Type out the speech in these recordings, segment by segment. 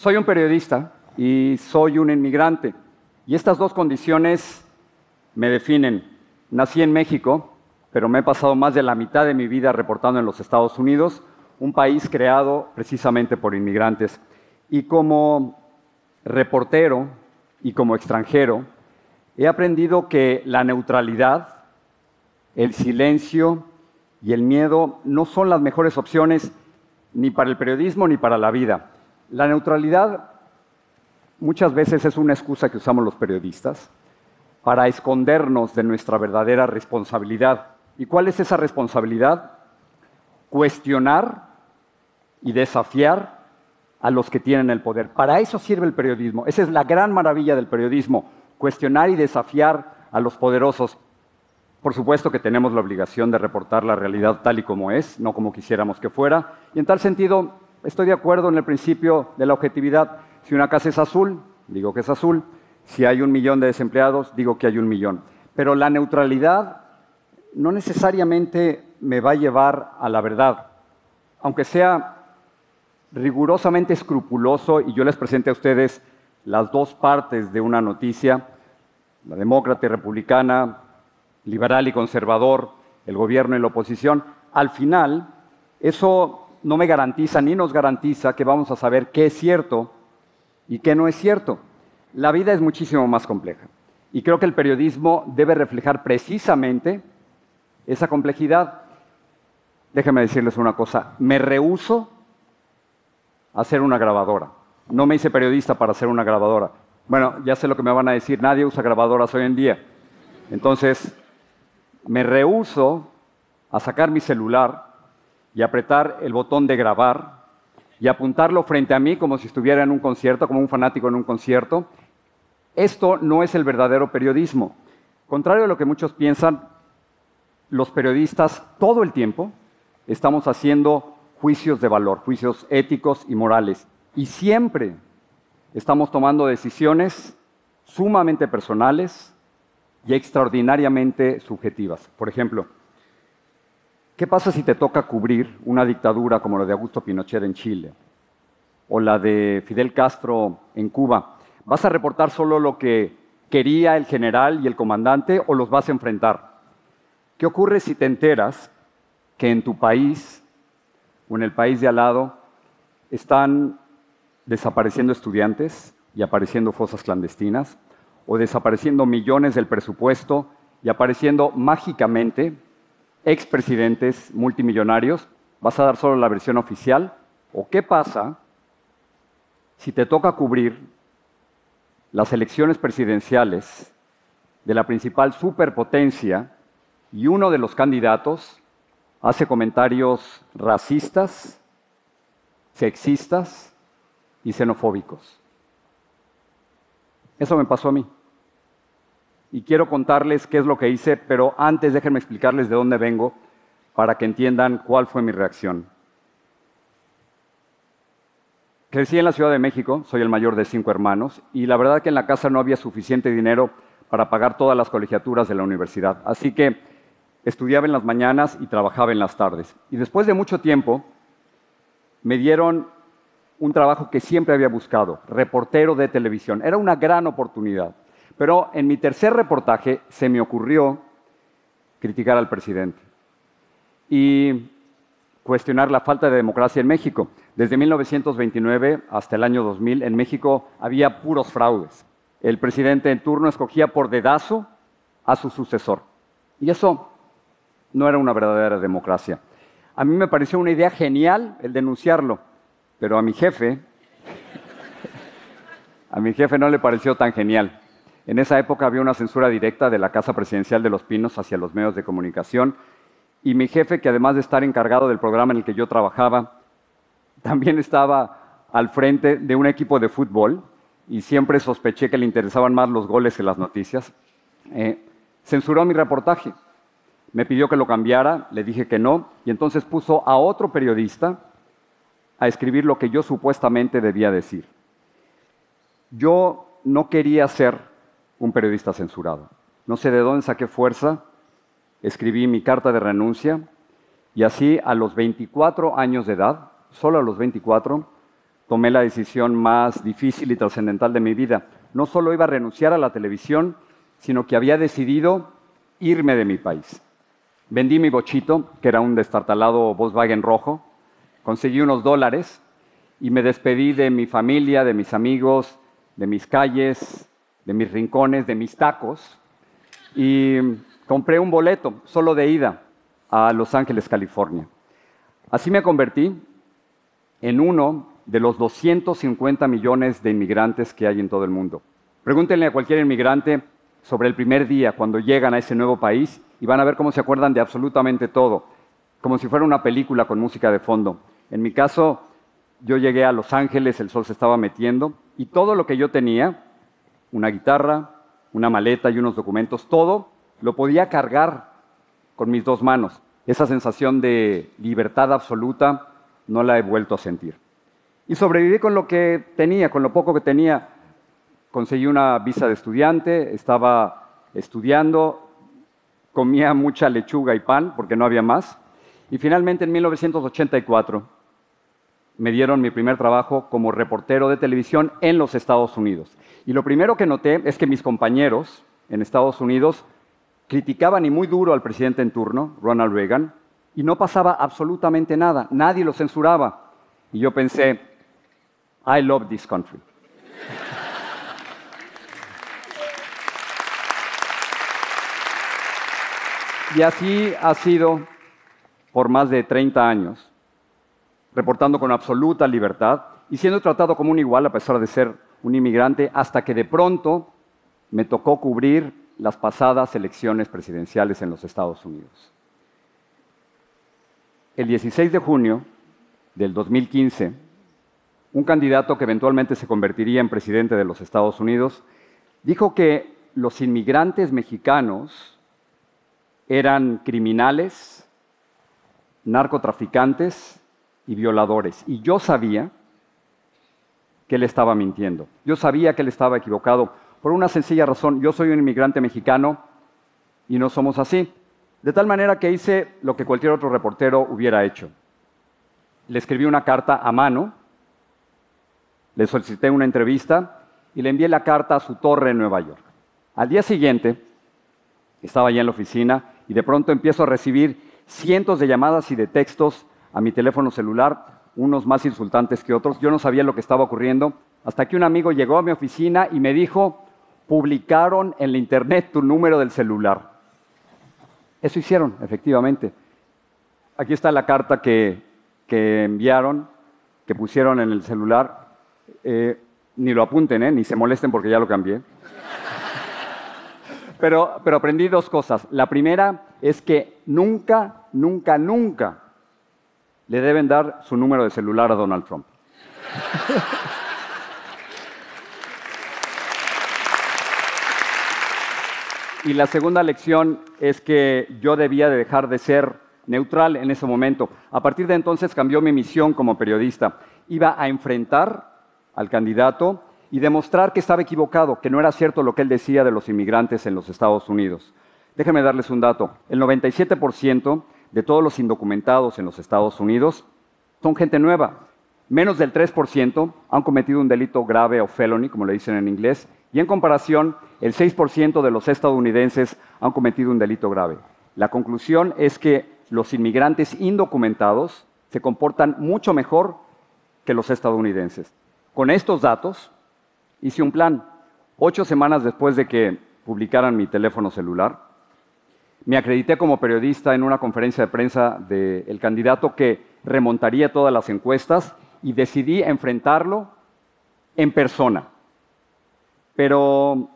Soy un periodista y soy un inmigrante. Y estas dos condiciones me definen. Nací en México, pero me he pasado más de la mitad de mi vida reportando en los Estados Unidos, un país creado precisamente por inmigrantes. Y como reportero y como extranjero, he aprendido que la neutralidad, el silencio y el miedo no son las mejores opciones ni para el periodismo ni para la vida. La neutralidad muchas veces es una excusa que usamos los periodistas para escondernos de nuestra verdadera responsabilidad. ¿Y cuál es esa responsabilidad? Cuestionar y desafiar a los que tienen el poder. Para eso sirve el periodismo. Esa es la gran maravilla del periodismo, cuestionar y desafiar a los poderosos. Por supuesto que tenemos la obligación de reportar la realidad tal y como es, no como quisiéramos que fuera. Y en tal sentido, estoy de acuerdo en el principio de la objetividad. Si una casa es azul, digo que es azul. Si hay un millón de desempleados, digo que hay un millón. Pero la neutralidad no necesariamente me va a llevar a la verdad. Aunque sea rigurosamente escrupuloso y yo les presente a ustedes las dos partes de una noticia, la demócrata y republicana, liberal y conservador, el gobierno y la oposición, al final eso no me garantiza ni nos garantiza que vamos a saber qué es cierto y qué no es cierto. La vida es muchísimo más compleja y creo que el periodismo debe reflejar precisamente esa complejidad. Déjenme decirles una cosa, me rehuso a ser una grabadora. No me hice periodista para ser una grabadora. Bueno, ya sé lo que me van a decir, nadie usa grabadoras hoy en día. Entonces, me rehuso a sacar mi celular y apretar el botón de grabar y apuntarlo frente a mí como si estuviera en un concierto, como un fanático en un concierto. Esto no es el verdadero periodismo. Contrario a lo que muchos piensan, los periodistas todo el tiempo estamos haciendo juicios de valor, juicios éticos y morales. Y siempre estamos tomando decisiones sumamente personales, y extraordinariamente subjetivas. Por ejemplo, ¿qué pasa si te toca cubrir una dictadura como la de Augusto Pinochet en Chile o la de Fidel Castro en Cuba? ¿Vas a reportar solo lo que quería el general y el comandante o los vas a enfrentar? ¿Qué ocurre si te enteras que en tu país o en el país de al lado están desapareciendo estudiantes y apareciendo fosas clandestinas? o desapareciendo millones del presupuesto y apareciendo mágicamente expresidentes multimillonarios? ¿Vas a dar solo la versión oficial? ¿O qué pasa si te toca cubrir las elecciones presidenciales de la principal superpotencia y uno de los candidatos hace comentarios racistas, sexistas y xenofóbicos? Eso me pasó a mí. Y quiero contarles qué es lo que hice, pero antes déjenme explicarles de dónde vengo para que entiendan cuál fue mi reacción. Crecí en la Ciudad de México, soy el mayor de cinco hermanos, y la verdad que en la casa no había suficiente dinero para pagar todas las colegiaturas de la universidad. Así que estudiaba en las mañanas y trabajaba en las tardes. Y después de mucho tiempo, me dieron un trabajo que siempre había buscado, reportero de televisión. Era una gran oportunidad. Pero en mi tercer reportaje se me ocurrió criticar al presidente y cuestionar la falta de democracia en México. Desde 1929 hasta el año 2000 en México había puros fraudes. El presidente en turno escogía por dedazo a su sucesor. Y eso no era una verdadera democracia. A mí me pareció una idea genial el denunciarlo, pero a mi jefe, a mi jefe no le pareció tan genial. En esa época había una censura directa de la Casa Presidencial de los Pinos hacia los medios de comunicación y mi jefe, que además de estar encargado del programa en el que yo trabajaba, también estaba al frente de un equipo de fútbol y siempre sospeché que le interesaban más los goles que las noticias. Eh, censuró mi reportaje. Me pidió que lo cambiara, le dije que no, y entonces puso a otro periodista a escribir lo que yo supuestamente debía decir. Yo no quería ser un periodista censurado. No sé de dónde saqué fuerza, escribí mi carta de renuncia y así a los 24 años de edad, solo a los 24, tomé la decisión más difícil y trascendental de mi vida. No solo iba a renunciar a la televisión, sino que había decidido irme de mi país. Vendí mi bochito, que era un destartalado Volkswagen rojo, conseguí unos dólares y me despedí de mi familia, de mis amigos, de mis calles, de mis rincones, de mis tacos y compré un boleto solo de ida a Los Ángeles, California. Así me convertí en uno de los 250 millones de inmigrantes que hay en todo el mundo. Pregúntenle a cualquier inmigrante sobre el primer día cuando llegan a ese nuevo país y van a ver cómo se acuerdan de absolutamente todo, como si fuera una película con música de fondo. En mi caso, yo llegué a Los Ángeles, el sol se estaba metiendo y todo lo que yo tenía, una guitarra, una maleta y unos documentos, todo lo podía cargar con mis dos manos. Esa sensación de libertad absoluta no la he vuelto a sentir. Y sobreviví con lo que tenía, con lo poco que tenía. Conseguí una visa de estudiante, estaba estudiando, comía mucha lechuga y pan porque no había más. Y finalmente en 1984 me dieron mi primer trabajo como reportero de televisión en los Estados Unidos. Y lo primero que noté es que mis compañeros en Estados Unidos criticaban y muy duro al presidente en turno, Ronald Reagan, y no pasaba absolutamente nada, nadie lo censuraba. Y yo pensé, I love this country. y así ha sido por más de 30 años, reportando con absoluta libertad y siendo tratado como un igual a pesar de ser un inmigrante, hasta que de pronto me tocó cubrir las pasadas elecciones presidenciales en los Estados Unidos. El 16 de junio del 2015, un candidato que eventualmente se convertiría en presidente de los Estados Unidos, dijo que los inmigrantes mexicanos eran criminales, narcotraficantes y violadores. Y yo sabía que él estaba mintiendo. Yo sabía que él estaba equivocado por una sencilla razón. Yo soy un inmigrante mexicano y no somos así. De tal manera que hice lo que cualquier otro reportero hubiera hecho. Le escribí una carta a mano, le solicité una entrevista y le envié la carta a su torre en Nueva York. Al día siguiente, estaba allá en la oficina y de pronto empiezo a recibir cientos de llamadas y de textos a mi teléfono celular, unos más insultantes que otros. Yo no sabía lo que estaba ocurriendo hasta que un amigo llegó a mi oficina y me dijo, publicaron en la internet tu número del celular. Eso hicieron, efectivamente. Aquí está la carta que, enviaron, que pusieron en el celular. Eh, ni lo apunten, eh, ni se molesten porque ya lo cambié. Pero, pero aprendí dos cosas. La primera es que nunca, nunca, nunca le deben dar su número de celular a Donald Trump. Y la segunda lección es que yo debía de dejar de ser neutral en ese momento. A partir de entonces cambió mi misión como periodista. Iba a enfrentar al candidato y demostrar que estaba equivocado, que no era cierto lo que él decía de los inmigrantes en los Estados Unidos. Déjenme darles un dato. El 97% de todos los indocumentados en los Estados Unidos son gente nueva. Menos del 3% han cometido un delito grave o felony, como le dicen en inglés, y en comparación, el 6% de los estadounidenses han cometido un delito grave. La conclusión es que los inmigrantes indocumentados se comportan mucho mejor que los estadounidenses. Con estos datos, hice un plan. Ocho semanas después de que publicaran mi teléfono celular, me acredité como periodista en una conferencia de prensa del candidato que remontaría todas las encuestas y decidí enfrentarlo en persona. Pero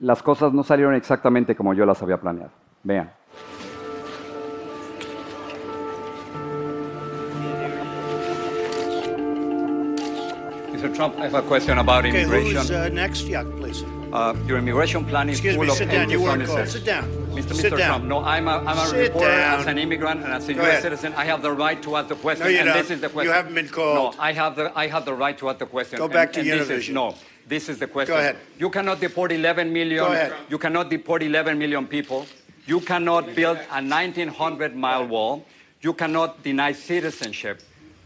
las cosas no salieron exactamente como yo las había planeado. Vean. Mr. Trump, I have a question about okay, immigration. Who's, uh, next? Yeah, please. Uh, your immigration plan is Excuse full me, of sit down. You want to Sit down. Mr. Sit Mr. down. Trump, no, I'm a, I'm a sit reporter down. as an immigrant and as a Go U.S. ahead. citizen. I have the right to ask the question, No, you and don't. this is the question. You haven't been called. No, I have the, I have the right to ask the question. Go and- back to and this is- no, this is the question. Go ahead. You cannot deport 11 million. Go ahead. You cannot deport 11 million people. You cannot build a 1,900 mile wall. You cannot deny citizenship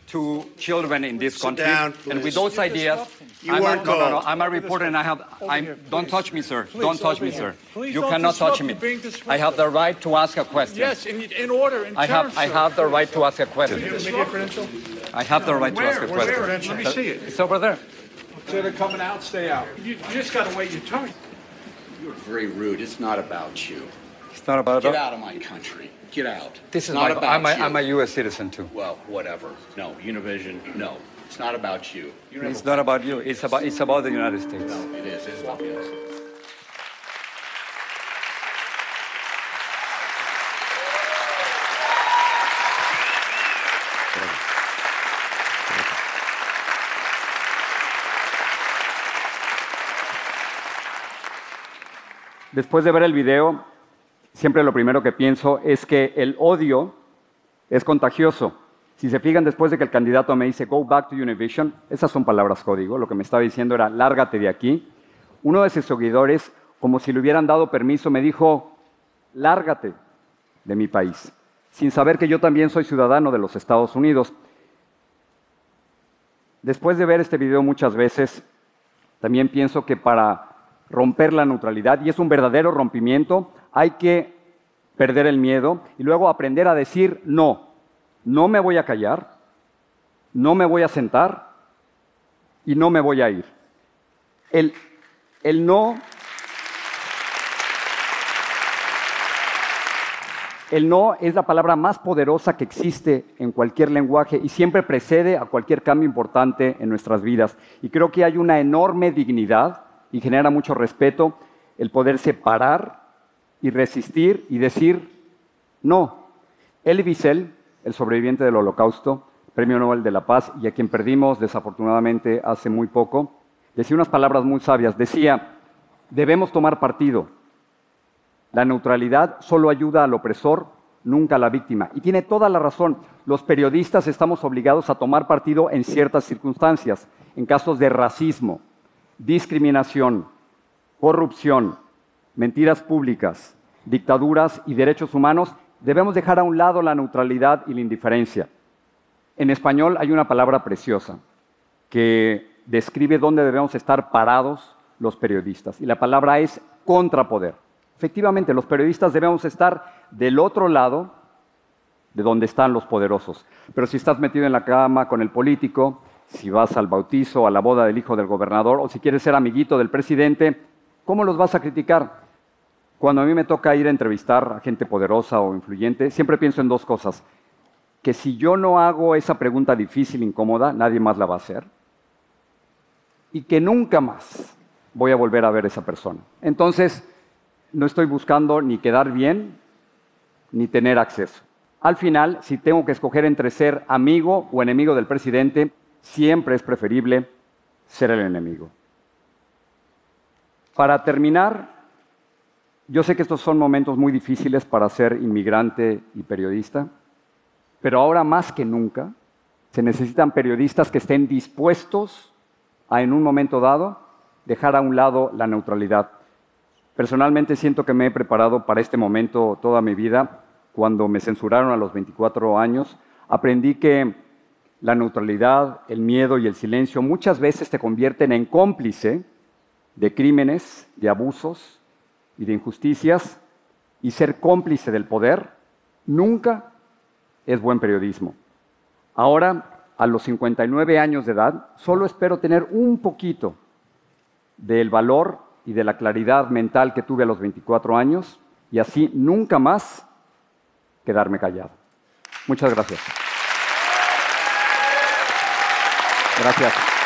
to children in this Sit country. down, and with please. those ideas, You I'm a, weren't no, no, no. I'm a reporter and I have, I'm, here, don't touch me, sir. Please, don't touch me, here. sir. Please you cannot touch me. I have the right to ask a question. Yes, in, in order, in I have, terms, I have the right to ask a question. Media credential? I have the right to Where? ask a question. credential? Let me see uh, it. It's over there. So they're coming out, stay out. You, you just gotta wait your turn. You're very rude. It's not about you. It's not about Get out of my country. Get out. This is not my, about I'm, a, you. I'm a U.S. citizen too. Well, whatever. No, Univision. No, it's not about you. You It's not about you. It's about, it's about the United States. No, it is. It's about. Después de ver el video, siempre lo primero que pienso es que el odio es contagioso. Si se fijan, después de que el candidato me dice, go back to Univision, esas son palabras código, lo que me estaba diciendo era, lárgate de aquí. Uno de sus seguidores, como si le hubieran dado permiso, me dijo, lárgate de mi país, sin saber que yo también soy ciudadano de los Estados Unidos. Después de ver este video muchas veces, también pienso que para romper la neutralidad, y es un verdadero rompimiento, hay que perder el miedo y luego aprender a decir no. No me voy a callar, no me voy a sentar y no me voy a ir. El, el no El no es la palabra más poderosa que existe en cualquier lenguaje y siempre precede a cualquier cambio importante en nuestras vidas. Y creo que hay una enorme dignidad y genera mucho respeto el poder separar y resistir y decir no. Elie Wiesel, el sobreviviente del Holocausto, Premio Nobel de la Paz y a quien perdimos desafortunadamente hace muy poco, decía unas palabras muy sabias. Decía, debemos tomar partido. La neutralidad solo ayuda al opresor, nunca a la víctima. Y tiene toda la razón. Los periodistas estamos obligados a tomar partido en ciertas circunstancias, en casos de racismo, discriminación, corrupción, mentiras públicas, dictaduras y derechos humanos. Debemos dejar a un lado la neutralidad y la indiferencia. En español hay una palabra preciosa que describe dónde debemos estar parados los periodistas. Y la palabra es contrapoder. Efectivamente, los periodistas debemos estar del otro lado de donde están los poderosos. Pero si estás metido en la cama con el político, si vas al bautizo, a la boda del hijo del gobernador, o si quieres ser amiguito del presidente, ¿cómo los vas a criticar? Cuando a mí me toca ir a entrevistar a gente poderosa o influyente, siempre pienso en dos cosas. Que si yo no hago esa pregunta difícil, incómoda, nadie más la va a hacer. Y que nunca más voy a volver a ver a esa persona. Entonces, no estoy buscando ni quedar bien ni tener acceso. Al final, si tengo que escoger entre ser amigo o enemigo del presidente, siempre es preferible ser el enemigo. Para terminar, yo sé que estos son momentos muy difíciles para ser inmigrante y periodista, pero ahora más que nunca se necesitan periodistas que estén dispuestos a, en un momento dado, dejar a un lado la neutralidad. Personalmente siento que me he preparado para este momento toda mi vida. Cuando me censuraron a los 24 años, aprendí que la neutralidad, el miedo y el silencio muchas veces te convierten en cómplice de crímenes, de abusos y de injusticias, y ser cómplice del poder nunca es buen periodismo. Ahora, a los 59 años de edad, solo espero tener un poquito del valor y de la claridad mental que tuve a los 24 años y así nunca más quedarme callado. Muchas gracias. Gracias.